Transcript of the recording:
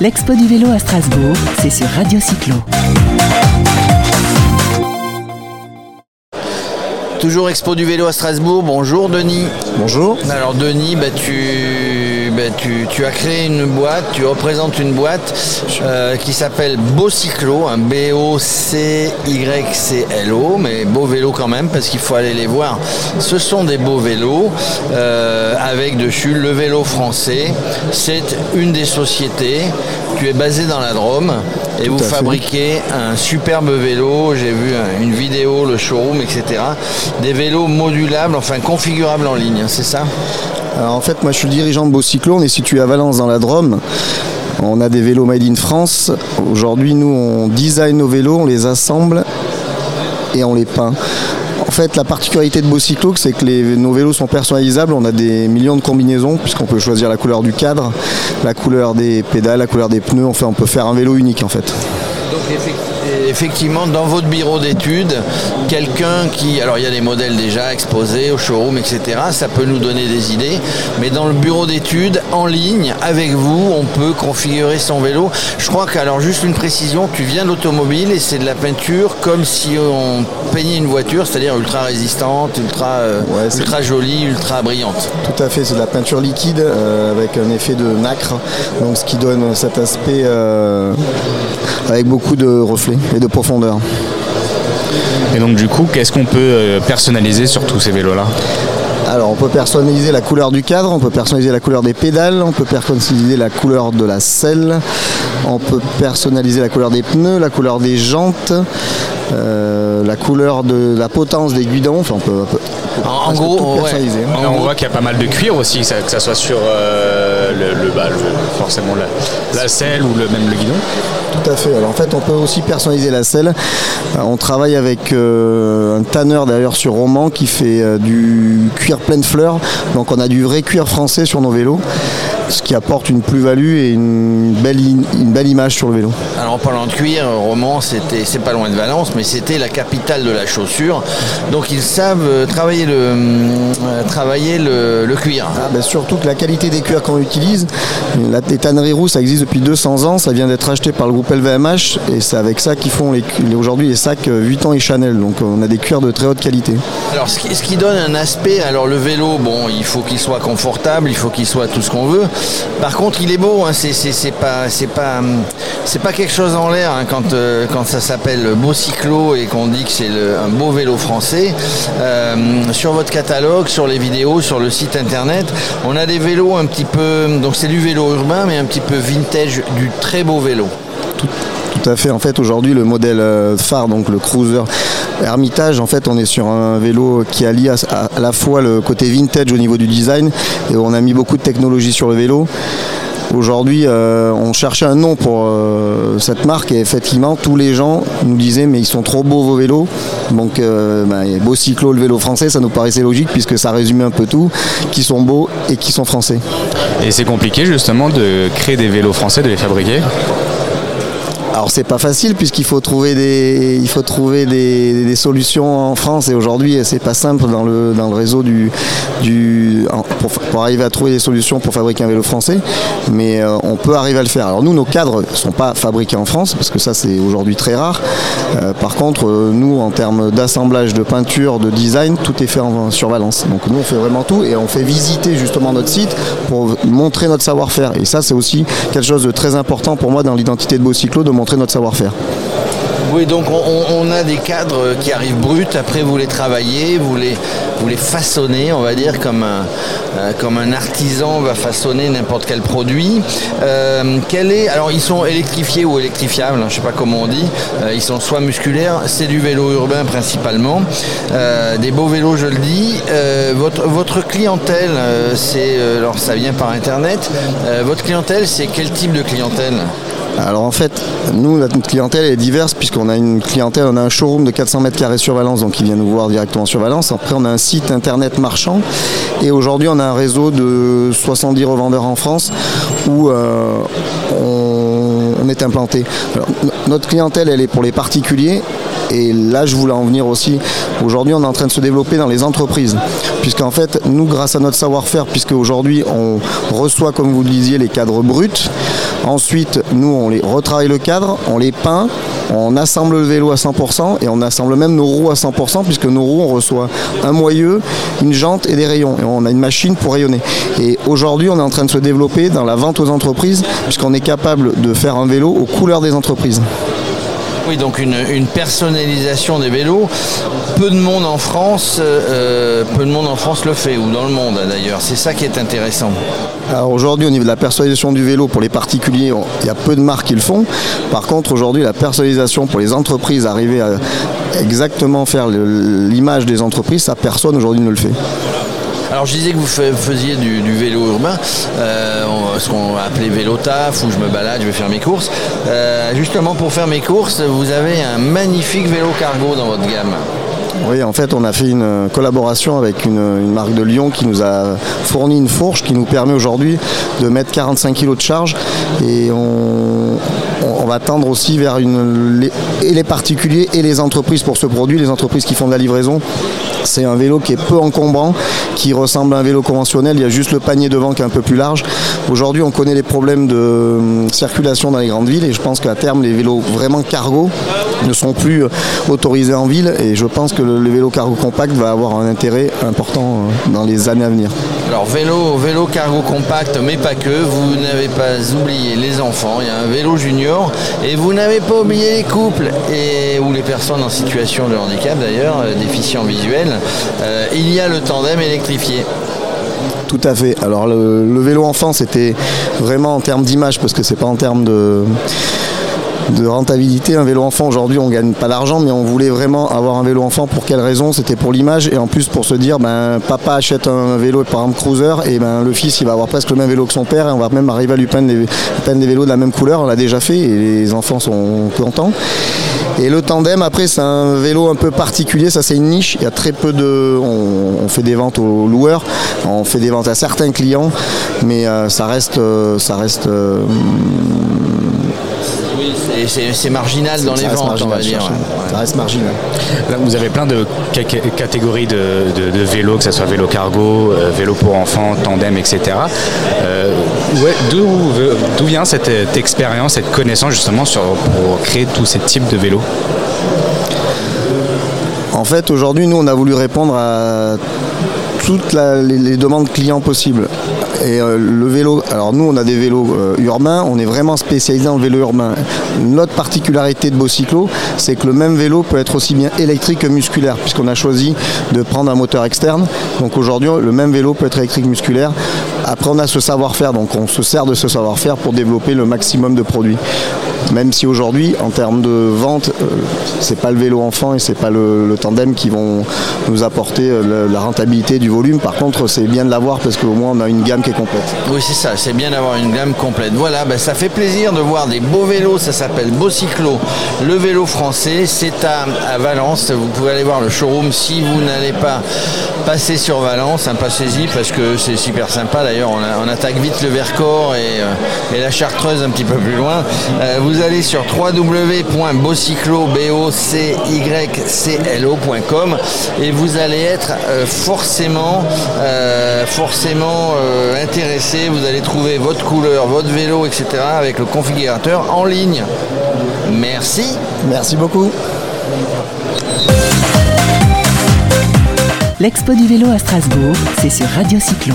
L'expo du vélo à Strasbourg, c'est sur Radio Cyclo. Toujours Expo du vélo à Strasbourg. Bonjour Denis. Bonjour. Alors Denis, bah, tu, bah, tu, tu as créé une boîte, tu représentes une boîte euh, qui s'appelle Beau Cyclo, un B-O-C-Y-C-L-O, mais beau vélo quand même parce qu'il faut aller les voir. Ce sont des beaux vélos euh, avec dessus le vélo français. C'est une des sociétés. Tu es basé dans la Drôme et vous fait. fabriquez un superbe vélo. J'ai vu un- une vidéo, le showroom, etc. Des vélos modulables, enfin configurables en ligne, hein, c'est ça? Alors en fait, moi je suis le dirigeant de Beau Cyclo, on est situé à Valence dans la Drôme. On a des vélos made in France. Aujourd'hui, nous on design nos vélos, on les assemble et on les peint. En fait, la particularité de Beau Cyclo, c'est que nos vélos sont personnalisables. On a des millions de combinaisons, puisqu'on peut choisir la couleur du cadre, la couleur des pédales, la couleur des pneus. Enfin, on peut faire un vélo unique en fait. Effectivement, dans votre bureau d'études, quelqu'un qui... Alors il y a des modèles déjà exposés au showroom, etc. Ça peut nous donner des idées. Mais dans le bureau d'études, en ligne, avec vous, on peut configurer son vélo. Je crois que, alors juste une précision, tu viens d'automobile et c'est de la peinture comme si on peignait une voiture, c'est-à-dire ultra résistante, ultra, euh, Ouais, ultra jolie, ultra brillante. Tout à fait, c'est de la peinture liquide euh, avec un effet de nacre, donc ce qui donne cet aspect euh, avec beaucoup de reflets et de profondeur. Et donc du coup, qu'est-ce qu'on peut euh, personnaliser sur tous ces vélos-là? Alors on peut personnaliser la couleur du cadre, on peut personnaliser la couleur des pédales, on peut personnaliser la couleur de la selle, on peut personnaliser la couleur des pneus, la couleur des jantes, euh, la couleur de la potence des guidons, enfin on peut, on peut En, gros, tout ouais. personnaliser. En Là, on gros, voit qu'il y a pas mal de cuir aussi, ça- que ça soit sur euh, le, le- bah, le- forcément la, la selle ou le, même le guidon. Tout à fait. Alors en fait, on peut aussi personnaliser la selle. Euh, On travaille avec euh, un tanneur d'ailleurs sur Roman qui fait euh, du cuir pleine fleur. Donc on a du vrai cuir français sur nos vélos, ce qui apporte une plus-value et une belle, i- une belle image sur le vélo. Alors en parlant de cuir, Romans, c'était, c'est pas loin de Valence, mais c'était la capitale de la chaussure. Donc ils savent euh, travailler le, euh, travailler le, le cuir. Ah, ben, surtout que la qualité des cuirs qu'on utilise, la, les tanneries rousses, ça existe depuis 200 ans, ça vient d'être acheté par le groupe LVMH et c'est avec ça qu'ils font les, aujourd'hui les sacs euh, Vuitton et Chanel. Donc on a des cuirs de très haute qualité. Alors ce qui, ce qui donne un aspect, alors le vélo, bon, il faut qu'il soit confortable, il faut qu'il soit tout ce qu'on veut. Par contre, il est beau, hein, hum, c'est pas quelque chose en l'air hein, quand, euh, quand ça s'appelle beau cyclo et qu'on dit que c'est un beau vélo français. Euh, sur votre catalogue, sur les vidéos, sur le site internet, on a des vélos un petit peu, donc c'est du vélo urbain, mais un petit peu vintage, du très beau vélo. À fait. En fait, aujourd'hui, le modèle euh, phare, donc le cruiser Hermitage, en fait, on est sur un vélo qui allie à, la fois le côté vintage au niveau du design et on a mis beaucoup de technologie sur le vélo. Aujourd'hui, euh, on cherchait un nom pour euh, cette marque et effectivement, tous les gens nous disaient mais ils sont trop beaux vos vélos. Donc, ben, beau cyclo, le vélo français, ça nous paraissait logique puisque ça résumait un peu tout, qui sont beaux et qui sont français. Et c'est compliqué justement de créer des vélos français, de les fabriquer? Alors c'est pas facile puisqu'il faut trouver des il faut trouver des, solutions en France et aujourd'hui c'est pas simple dans le dans le réseau du du pour, arriver à trouver des solutions pour fabriquer un vélo français mais euh, on peut arriver à le faire. Alors nous nos cadres sont pas fabriqués en France parce que ça c'est aujourd'hui très rare. Euh, par contre euh, nous en termes d'assemblage, de peinture, de design tout est fait en, sur Valence. Donc nous on fait vraiment tout et on fait visiter justement notre site pour montrer notre savoir-faire et ça c'est aussi quelque chose de très important pour moi dans l'identité de Beau Cyclo de montrer notre savoir-faire. Oui, donc on, a des cadres qui arrivent bruts, après vous les travaillez, vous les, façonnez, on va dire, comme un, euh, comme un artisan va façonner n'importe quel produit. Euh, quel alors ils sont électrifiés ou électrifiables, hein, je ne sais pas comment on dit, Euh, ils sont soit musculaires, c'est du vélo urbain principalement, des beaux vélos je le dis. Votre, votre clientèle, c'est, alors ça vient par internet, votre clientèle c'est quel type de clientèle? Alors en fait, nous, notre clientèle est diverse puisqu'on a une clientèle, on a un showroom de 400 mètres carrés sur Valence, donc ils viennent nous voir directement sur Valence. Après, on a un site internet marchand et aujourd'hui, on a un réseau de 70 revendeurs en France où euh, on, est implanté. Notre clientèle, elle est pour les particuliers et là, je voulais en venir aussi. Aujourd'hui, on est en train de se développer dans les entreprises. Puisqu'en fait, nous, grâce à notre savoir-faire, puisque aujourd'hui, on reçoit, comme vous le disiez, les cadres bruts, Ensuite, nous, on les retravaille le cadre, on les peint, on assemble le vélo à 100% et on assemble même nos roues à 100% puisque nos roues, on reçoit un moyeu, une jante et des rayons. Et on a une machine pour rayonner. Et aujourd'hui, on est en train de se développer dans la vente aux entreprises puisqu'on est capable de faire un vélo aux couleurs des entreprises. Oui, donc une, personnalisation des vélos. Peu de monde en France, euh, peu de monde en France le fait, ou dans le monde d'ailleurs. C'est ça qui est intéressant. Aujourd'hui, au niveau de la personnalisation du vélo pour les particuliers, il y a peu de marques qui le font. Par contre, aujourd'hui, la personnalisation pour les entreprises, arriver à exactement faire l'image des entreprises, ça personne aujourd'hui ne le fait. Alors je disais que vous faisiez du, vélo urbain, euh, ce qu'on appeler vélo taf, où je me balade, je vais faire mes courses. Euh, justement pour faire mes courses, vous avez un magnifique vélo cargo dans votre gamme. Oui, en fait, on a fait une collaboration avec une, marque de Lyon qui nous a fourni une fourche qui nous permet aujourd'hui de mettre 45 kg de charge et on, va tendre aussi vers les, particuliers et les entreprises pour ce produit, les entreprises qui font de la livraison. C'est un vélo qui est peu encombrant, qui ressemble à un vélo conventionnel. Il y a juste le panier devant qui est un peu plus large. Aujourd'hui, on connaît les problèmes de hum, circulation dans les grandes villes et je pense qu'à terme, les vélos vraiment cargo ne seront plus euh, autorisés en ville et je pense que le, vélo cargo compact va avoir un intérêt important euh, dans les années à venir. Alors vélo, vélo cargo compact, mais pas que, vous n'avez pas oublié les enfants, il y a un vélo junior et vous n'avez pas oublié les couples et, ou les personnes en situation de handicap d'ailleurs, euh, déficients visuels. il y a le tandem électrifié. Tout à fait. Alors le vélo enfant c'était vraiment en termes d'image parce que c'est pas en termes de de rentabilité. Un vélo enfant, aujourd'hui, on gagne pas d'argent, mais on voulait vraiment avoir un vélo enfant. Pour quelle raison? C'était pour l'image et en plus pour se dire, ben, papa achète un vélo, par exemple cruiser, et ben, le fils, il va avoir presque le même vélo que son père, et on va même arriver à lui peindre des, vélos de la même couleur. On l'a déjà fait et les enfants sont contents. Et le tandem, après, c'est un vélo un peu particulier. Ça, c'est une niche. Il y a très peu de. On, fait des ventes aux loueurs, on fait des ventes à certains clients, mais euh, ça reste, euh, ça reste euh, c'est marginal dans les ventes, on va dire. Ça reste marginal. vous avez plein de catégories de, vélos, que ce soit vélo cargo, euh, vélo pour enfants, tandem, etc. Euh, d'où vient cette, expérience, cette connaissance justement sur, pour créer tous ces types de vélos? En fait, aujourd'hui, nous, on a voulu répondre à toutes les, demandes clients possibles. Et euh, le vélo, alors nous on a des vélos euh, urbains, on est vraiment spécialisé dans le vélo urbain. Notre particularité de Bocyclo, c'est que le même vélo peut être aussi bien électrique que musculaire, puisqu'on a choisi de prendre un moteur externe. Donc aujourd'hui, le même vélo peut être électrique musculaire. Après, on a ce savoir-faire, donc on se sert de ce savoir-faire pour développer le maximum de produits. Même si aujourd'hui, en termes de vente, euh, c'est pas le vélo enfant et c'est pas le, tandem qui vont nous apporter la rentabilité du volume. Par contre, c'est bien de l'avoir parce qu'au moins on a une gamme qui est complète. Oui, c'est ça, c'est bien d'avoir une gamme complète. Voilà, ben, ça fait plaisir de voir des beaux vélos, ça s'appelle Bocyclo, le vélo français. C'est à, Valence, vous pouvez aller voir le showroom si vous n'allez pas passer sur Valence, passez-y parce que c'est super sympa. D'ailleurs, on, attaque vite le Vercors et, euh, et, la Chartreuse un petit peu plus loin. Euh, vous allez sur www.bocyclo.com et vous allez être euh, forcément forcément intéressé. Vous allez trouver votre couleur, votre vélo, etc. avec le configurateur en ligne. Merci. Merci beaucoup. L'expo du vélo à Strasbourg, c'est sur Radio Cyclo.